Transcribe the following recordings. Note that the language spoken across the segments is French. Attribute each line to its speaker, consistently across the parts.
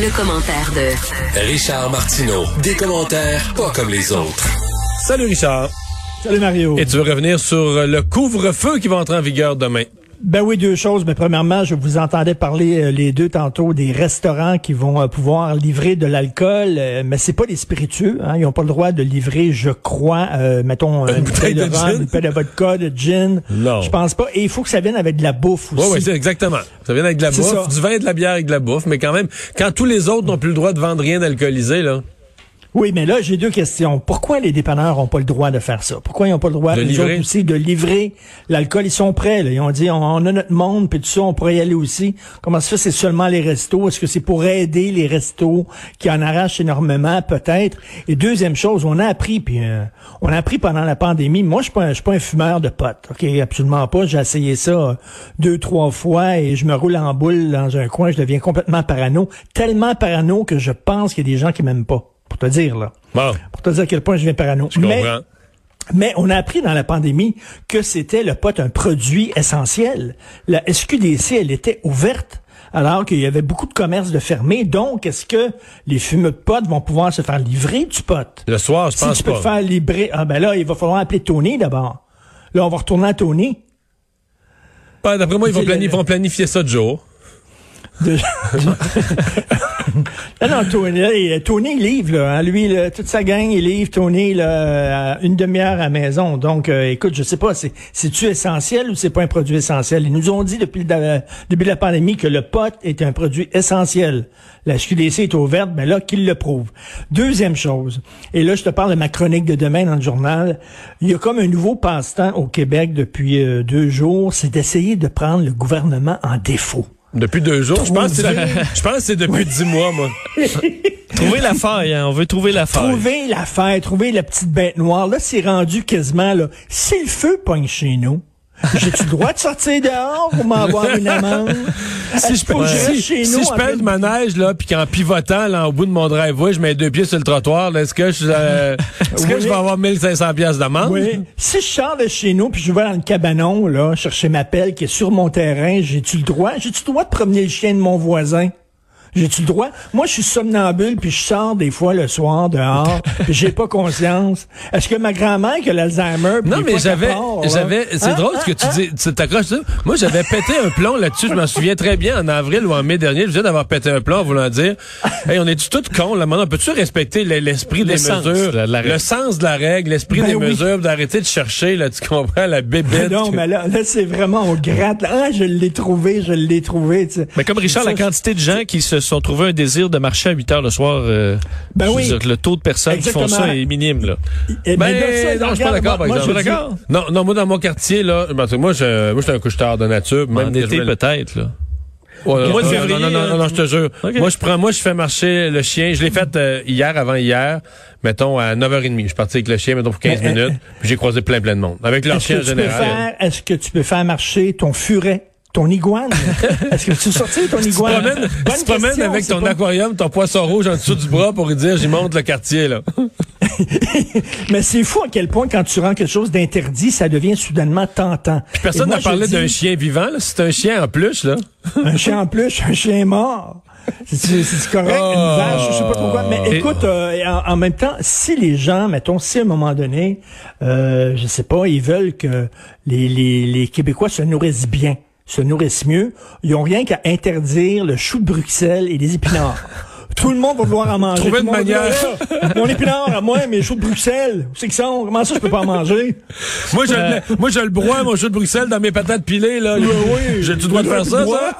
Speaker 1: Le, commentaire de
Speaker 2: Richard Martineau. Des commentaires pas comme les autres.
Speaker 3: Salut Richard.
Speaker 4: Salut Mario.
Speaker 3: Et tu veux revenir sur le couvre-feu qui va entrer en vigueur demain?
Speaker 4: Ben oui, deux choses. Mais premièrement, je vous entendais parler euh, les deux tantôt des restaurants qui vont euh, pouvoir livrer de l'alcool, euh, mais c'est pas des spiritueux. Hein. Ils n'ont pas le droit de livrer, je crois, mettons une, bouteille de, vin, une bouteille de vodka, de gin.
Speaker 3: Non.
Speaker 4: Je pense pas. Et il faut que ça vienne avec de la bouffe aussi.
Speaker 3: Oui, oui, c'est exactement. Ça vient avec de la bouffe, du vin et de la bière avec de la bouffe, mais quand même, quand tous les autres n'ont plus le droit de vendre rien d'alcoolisé, là.
Speaker 4: Oui, mais là, j'ai deux questions. Pourquoi les dépanneurs n'ont pas le droit de faire ça? Pourquoi ils n'ont pas le droit,
Speaker 3: de livrer?
Speaker 4: aussi, de livrer l'alcool? Ils sont prêts, là. Ils ont dit, on, a notre monde, puis tout ça, on pourrait y aller aussi. Comment ça fait, c'est seulement les restos? Est-ce que c'est pour aider les restos qui en arrachent énormément, peut-être? Et deuxième chose, on a appris, puis euh, on a appris pendant la pandémie, moi, je suis pas, suis pas un fumeur de potes, OK? Absolument pas. J'ai essayé ça euh, deux, trois fois et je me roule en boule dans un coin, je deviens complètement parano. Tellement parano que je pense qu'il y a des gens qui m'aiment pas pour te dire, là. Pour te dire à quel point je viens parano.
Speaker 3: Je
Speaker 4: mais, mais on a appris dans la pandémie que c'était le pot un produit essentiel. La SQDC, elle était ouverte alors qu'il y avait beaucoup de commerces de fermés. Donc, est-ce que les fumeux de pot vont pouvoir se faire livrer du pot?
Speaker 3: Le soir, je pense.
Speaker 4: Si tu peux te faire livrer, ah ben là, il va falloir appeler Tony d'abord. Là, on va retourner à Tony.
Speaker 3: Ben, D'après moi, ils vont, planifier, ils vont planifier ça de jour.
Speaker 4: De... non, non, Tony, Tony livre, là, hein, lui, toute sa gang, il livre Tony là, une demi-heure à la maison. Donc, euh, écoute, je sais pas, c'est, c'est-tu essentiel ou c'est pas un produit essentiel? Ils nous ont dit depuis le début de la pandémie que le pot est un produit essentiel. La SQDC est ouverte, ben là, qu'il le prouve. Deuxième chose, et là, je te parle de ma chronique de demain dans le journal, il y a comme un nouveau passe-temps au Québec depuis euh, deux jours, c'est d'essayer de prendre le gouvernement en défaut.
Speaker 3: Depuis deux jours? Je pense, je pense que c'est depuis dix mois, moi.
Speaker 5: trouver la faille, hein. on veut trouver la faille.
Speaker 4: Trouver la faille, trouver la petite bête noire. Là, c'est rendu quasiment, là, si le feu pogne chez nous, j'ai-tu le droit de sortir dehors pour m'avoir une amende?
Speaker 3: Si je, peux, si, chez si je ma neige, là, puis qu'en pivotant, là, au bout de mon driveway, je mets deux pieds sur le trottoir, est-ce que je, euh, est-ce que je vais avoir 1500 pièces d'amende?
Speaker 4: Oui. Si je sors de chez nous, puis je vais dans le cabanon, là, chercher ma pelle qui est sur mon terrain, j'ai-tu le droit? J'ai-tu le droit de promener le chien de mon voisin? J'ai-tu le droit? Moi, je suis somnambule, puis je sors des fois le soir dehors, puis j'ai pas conscience. Est-ce que ma grand-mère qui a l'Alzheimer...
Speaker 3: Non, mais j'avais... j'avais C'est hein? drôle ce que tu hein? dis. Tu t'accroches ça? Moi, j'avais pété un plomb là-dessus. Je m'en souviens très bien, en avril ou en mai dernier. Je viens d'avoir pété un plomb en voulant dire, hey, on est tout cons, là. Maintenant, peut-tu respecter l'esprit des mesures? le sens de la règle, l'esprit ben des mesures, d'arrêter de chercher, là, tu comprends, la bébête.
Speaker 4: Non, mais là, là c'est vraiment, on gratte. Ah, je l'ai trouvé, je l'ai trouvé,
Speaker 5: Mais comme Richard, la quantité de gens qui se se sont trouvés un désir de marcher à 8 heures le soir. Euh,
Speaker 4: ben oui.
Speaker 5: le taux de personnes qui font ça est minime, là.
Speaker 3: ben, non, je suis pas d'accord, par exemple. Non, non, moi, dans mon quartier, là, ben, moi, je, moi, je suis un couche-tard de nature.
Speaker 5: Même en été, peut-être, là.
Speaker 3: Ouais, moi, non, non, non, non, je te jure. Moi, je prends, moi, je fais marcher le chien. Je l'ai fait euh, hier, avant hier, mettons, à 9h30. Je suis parti avec le chien, mettons, pour 15 minutes. Puis j'ai croisé plein, plein de monde. Avec leur chien en général.
Speaker 4: Est-ce que tu peux faire marcher ton furet? Ton iguane. Est-ce que tu sortis ton iguane?
Speaker 3: Tu te promènes, avec ton aquarium, ton poisson rouge en dessous du bras pour lui dire, j'y monte le quartier, là.
Speaker 4: Mais c'est fou à quel point, quand tu rends quelque chose d'interdit, ça devient soudainement tentant.
Speaker 3: personne n'a parlé d'un chien vivant, là. C'est un chien en plus, là.
Speaker 4: un chien en plus, un chien mort. C'est correct, une ah. vache, je sais pas pourquoi. Mais écoute, euh, en, même temps, si les gens, mettons, si à un moment donné, euh, je sais pas, ils veulent que les, les, les Québécois se nourrissent bien, se nourrissent mieux, ils ont rien qu'à interdire le chou de Bruxelles et les épinards. Tout le monde va vouloir en manger.
Speaker 3: Trouver une manière.
Speaker 4: Ah, Mon épinard à moi, mes choux de Bruxelles. C'est que ça, comment ça je peux pas en manger?
Speaker 3: Moi, je,
Speaker 4: Euh.
Speaker 3: le- moi, je le broie, mon jeu de Bruxelles, dans mes patates pilées, là.
Speaker 4: oui.
Speaker 3: J'ai-tu le droit de faire ça, ça?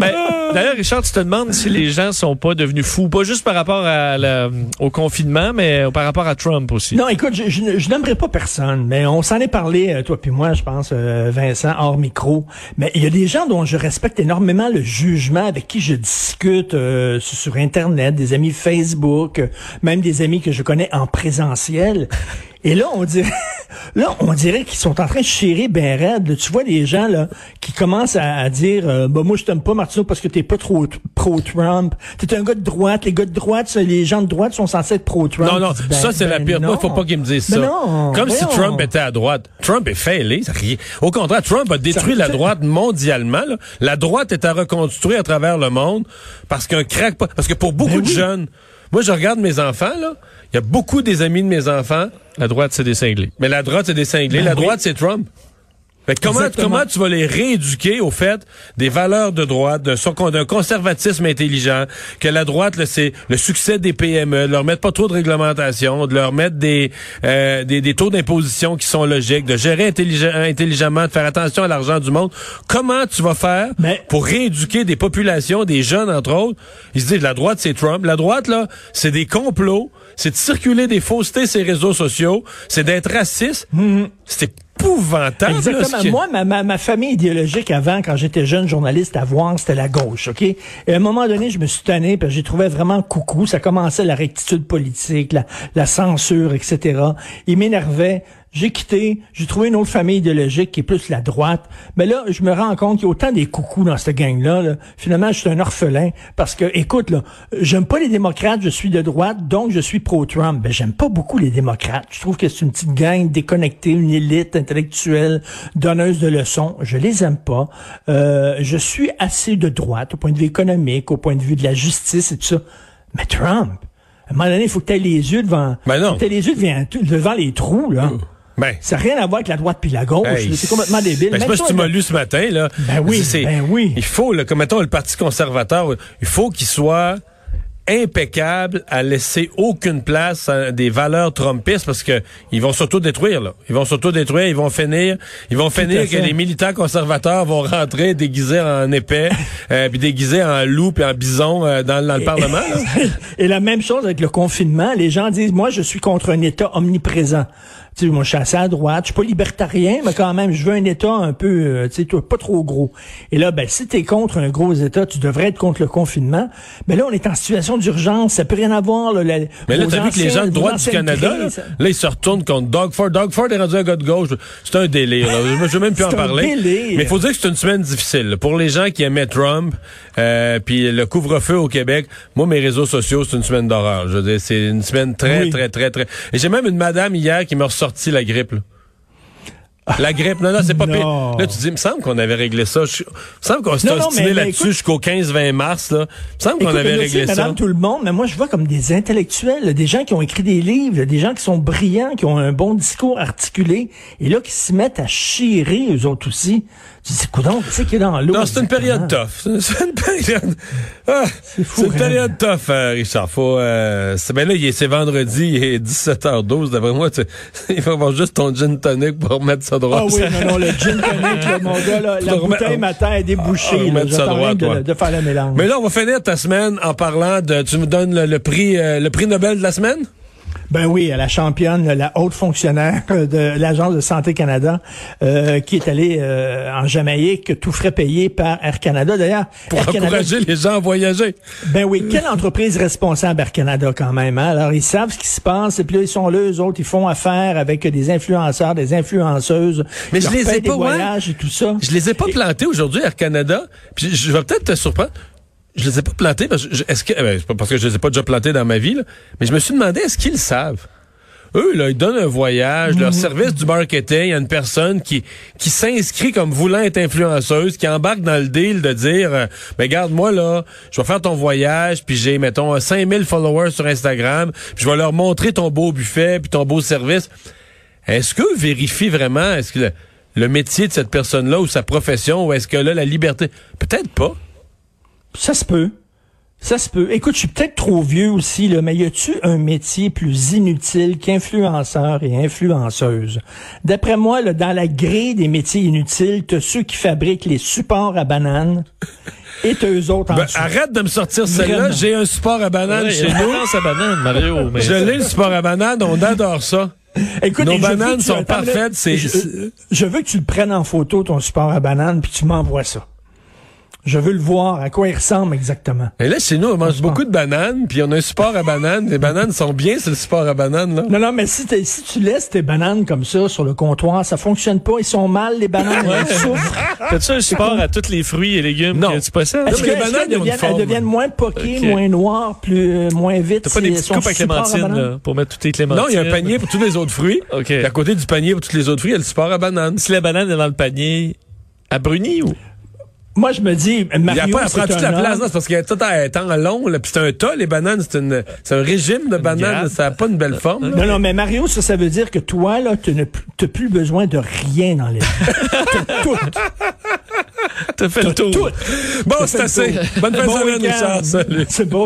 Speaker 5: Ben, D'ailleurs, Richard, tu te demandes si les gens sont pas devenus fous, pas juste par rapport à la- au confinement, mais par rapport à Trump aussi.
Speaker 4: Non, écoute, je, je, je n'aimerais pas personne, mais on s'en est parlé, euh, toi puis moi, je pense, euh, Vincent, hors micro. Mais il y a des gens dont je respecte énormément le jugement, avec qui je discute euh, sur sur Internet, des amis Facebook, euh, même des amis que je connais en présentiel. Et là, on dirait, là, on dirait qu'ils sont en train de chérir ben raide. là. Tu vois des gens là qui commencent à, à dire, euh, bah moi je t'aime pas Martineau parce que t'es pas trop t- pro-Trump. T'es un gars de droite. Les gars de droite, les gens de droite sont censés être pro-Trump.
Speaker 3: Non, non,
Speaker 4: dis, ben-
Speaker 3: ça, c'est la
Speaker 4: ben
Speaker 3: pire. Moi,
Speaker 4: non.
Speaker 3: faut pas qu'ils me disent
Speaker 4: Ben
Speaker 3: ça.
Speaker 4: non,
Speaker 3: Comme si. Trump était à droite. Trump est failé. Au contraire, Trump a détruit
Speaker 4: Ça-
Speaker 3: la droite mondialement. là. La droite est à reconstruire à travers le monde parce qu'un crack... Parce que pour beaucoup de
Speaker 4: oui.
Speaker 3: jeunes... Moi, je regarde mes enfants, là. Il y a beaucoup des amis de mes enfants,
Speaker 5: La droite, c'est des cinglés.
Speaker 3: mais la droite, c'est des cinglés.
Speaker 4: Ben
Speaker 3: la
Speaker 4: oui.
Speaker 3: droite, c'est Trump. Fait que comment, tu vas les rééduquer au fait des valeurs de droite, d'un conservatisme intelligent, que la droite, c'est le succès des PME, de leur mettre pas trop de réglementation, de leur mettre des, euh, des, des taux d'imposition qui sont logiques, de gérer intelligemment, de faire attention à l'argent du monde. Comment tu vas faire
Speaker 4: Mais-
Speaker 3: pour rééduquer des populations, des jeunes entre autres? Ils se disent, la droite, c'est Trump. La droite, là, c'est des complots, c'est de circuler des faussetés sur les réseaux sociaux, c'est d'être raciste. C'est épouvantable.
Speaker 4: Exactement. Moi, ma, ma, ma famille idéologique avant, quand j'étais jeune journaliste à voir, c'était la gauche, OK? Et à un moment donné, je me suis tanné, parce que j'ai trouvé vraiment coucou. Ça commençait la rectitude politique, la, la censure, etc. Il m'énervait. J'ai quitté, j'ai trouvé une autre famille idéologique qui est plus la droite. Mais là, je me rends compte qu'il y a autant des coucous dans cette gang-là. là. Finalement, je suis un orphelin parce que, écoute, là, j'aime pas les démocrates, je suis de droite, donc je suis pro-Trump. Ben, j'aime pas beaucoup les démocrates. Je trouve que c'est une petite gang déconnectée, une élite intellectuelle, donneuse de leçons. Je les aime pas. Euh, je suis assez de droite au point de vue économique, au point de vue de la justice et tout ça. Mais Trump, à un moment donné, il faut que tu aies les yeux devant,
Speaker 3: Ben non.
Speaker 4: faut que t'aies les yeux devant, devant les trous, là.
Speaker 3: Ben,
Speaker 4: Ça n'a rien à voir avec la droite puis la gauche.
Speaker 3: Hey,
Speaker 4: c'est complètement débile.
Speaker 3: Ben, je sais pas si tu m'as lu ce matin, là.
Speaker 4: Ben oui,
Speaker 3: C'est-
Speaker 4: ben oui.
Speaker 3: Il faut, là, comme mettons le Parti conservateur, il faut qu'il soit impeccable à laisser aucune place à des valeurs trumpistes parce que ils vont s'auto-détruire, là. Ils vont s'auto-détruire, ils vont finir, ils vont finir que les militants conservateurs vont rentrer déguisés en épais, euh, puis déguisés en loup puis en bison euh, dans, dans le Parlement.
Speaker 4: Et la même chose avec le confinement. Les gens disent, moi, je suis contre un État omniprésent. Tu sais, moi, je suis assez à droite. Je suis pas libertarien, mais quand même, je veux un État un peu, euh, tu sais, pas trop gros. Et là, ben, si t'es contre un gros État, tu devrais être contre le confinement. Mais là, on est en situation d'urgence. Ça peut rien avoir, là. la-
Speaker 3: Mais là, t'as vu que les gens de droite du Canada, là, ils se retournent contre Doug Ford. Doug Ford est rendu un gars de gauche. C'est un délire. Là. Je veux même plus en parler.
Speaker 4: délire.
Speaker 3: Mais il faut dire que c'est une semaine difficile. là. Pour les gens qui aimaient Trump, euh, puis le couvre-feu au Québec, moi, mes réseaux sociaux, c'est une semaine d'horreur. Je veux dire, c'est une semaine très,
Speaker 4: Oui.
Speaker 3: très, très, très... Et j'ai même une madame hier qui m'a la grippe. là. La grippe, non, non, c'est pas pire. Là, tu dis, il me semble qu'on avait réglé ça. Je- Il me semble qu'on s'est
Speaker 4: mais
Speaker 3: là-dessus jusqu'au 15-20 mars. Là. Il me semble qu'on avait réglé ça.
Speaker 4: Madame tout le monde, mais moi je vois comme des intellectuels, des gens qui ont écrit des livres, des gens qui sont brillants, qui ont un bon discours articulé, et là qui se mettent à chirer eux autres aussi. Tu dis, coudonc, tu sais qu'il est dans l'eau.
Speaker 3: Non, c'est une période tough. C'est une période. Ah,
Speaker 4: fou,
Speaker 3: c'est une
Speaker 4: raide.
Speaker 3: période tough, euh, Richard. Faut. Euh, c'est ben là, il est- c'est vendredi, il est 17h12. D'après moi, tu, il faut avoir juste ton gin tonic pour remettre ça droit.
Speaker 4: Ah oui, non, non, le gin tonic, là, mon gars, là, la bouteille matin est
Speaker 3: Ah,
Speaker 4: débouchée. là.
Speaker 3: remettre ça droit,
Speaker 4: de,
Speaker 3: toi.
Speaker 4: de faire le mélange.
Speaker 3: Mais là, on va finir ta semaine en parlant de. Tu me donnes le, le prix, euh, le prix Nobel de la semaine?
Speaker 4: Ben oui, à la championne, la haute fonctionnaire de l'Agence de santé Canada, euh, qui est allée euh, en Jamaïque, tout frais payé par Air Canada. D'ailleurs,
Speaker 3: Pour
Speaker 4: Air Canada,
Speaker 3: encourager les gens à voyager.
Speaker 4: Ben oui, quelle entreprise responsable Air Canada quand même. Hein? Alors, ils savent ce qui se passe et puis là, ils sont là, eux autres, ils font affaire avec des influenceurs, des influenceuses.
Speaker 3: Mais je les ai pas, ouais.
Speaker 4: et tout ça.
Speaker 3: Je les ai pas plantés aujourd'hui, Air Canada. Puis je vais peut-être te surprendre. Je les ai pas plantés parce que je- est-ce que eh ben, c'est pas parce que je les ai pas déjà plantés dans ma vie, là, mais je me suis demandé est-ce qu'ils le savent? Eux, là, ils donnent un voyage, leur service du marketing, il y a une personne qui, qui s'inscrit comme voulant être influenceuse, qui embarque dans le deal de dire, euh, ben, regarde, moi, là, je vais faire ton voyage, puis j'ai, mettons, 5000 followers sur Instagram, puis je vais leur montrer ton beau buffet, puis ton beau service. Est-ce qu'eux vérifient vraiment, est-ce que le, le métier de cette personne-là ou sa profession, ou est-ce que là, la liberté? Peut-être pas.
Speaker 4: Ça se peut. Ça se peut. Écoute, je suis peut-être trop vieux aussi, là, mais y a-tu un métier plus inutile qu'influenceur et influenceuse? D'après moi, là, dans la grille des métiers inutiles, t'as ceux qui fabriquent les supports à bananes et t'as eux autres en
Speaker 3: Ben,
Speaker 4: dessous.
Speaker 3: arrête de me sortir celle-là. J'ai un support à banane
Speaker 5: Ouais,
Speaker 3: chez
Speaker 5: il y a
Speaker 3: nous.
Speaker 5: à banane, Mario. Mais
Speaker 3: Je l'ai, le support à banane. On adore ça.
Speaker 4: Écoute,
Speaker 3: Nos bananes sont parfaites,
Speaker 4: Je, je veux que tu le prennes en photo, ton support à banane, puis tu m'envoies ça. Je veux le voir, à quoi il ressemble exactement?
Speaker 3: Et là, chez nous, on mange beaucoup de bananes, puis on a un support à banane. Les bananes sont bien, c'est le support à banane, là.
Speaker 4: Non, non, mais si, t'es- si tu laisses tes bananes comme ça sur le comptoir, ça fonctionne pas. Ils sont mal, les bananes. Elles souffrent.
Speaker 5: T'as-tu un support à tous les fruits et légumes
Speaker 3: Non.
Speaker 5: que tu possèdes?
Speaker 4: Est-ce que,
Speaker 3: les bananes,
Speaker 4: deviennent, elles deviennent moins poquées, moins noires, plus, euh, moins vite?
Speaker 5: T'as pas des
Speaker 4: sont
Speaker 5: coupes à clémentine, là, pour mettre toutes tes clémentines?
Speaker 3: Non, il y a un panier pour tous les autres fruits.
Speaker 5: OK.
Speaker 3: Puis à côté du panier pour tous les autres fruits, il y a le support à banane.
Speaker 5: Si la banane est dans le panier, à bruni ou?
Speaker 4: Moi, je me dis,
Speaker 3: Il y a
Speaker 4: Mario,
Speaker 3: pas à
Speaker 4: c'est
Speaker 3: prendre toute
Speaker 4: un
Speaker 3: la place,
Speaker 4: homme.
Speaker 3: non, c'est parce a tout un temps long, là, puis c'est un tas, les bananes, c'est une, c'est un régime de bananes, ça n'a pas une belle forme. là.
Speaker 4: Non, non, mais Mario, ça, ça veut dire que toi, là, tu n'as plus- t'as plus besoin de rien dans les T'as tout.
Speaker 5: T'as fait le tour.
Speaker 4: Tout.
Speaker 3: Bon, c'est assez. Bonne fin de
Speaker 4: Bon
Speaker 3: semaine. Richard. Salut.
Speaker 4: C'est beau.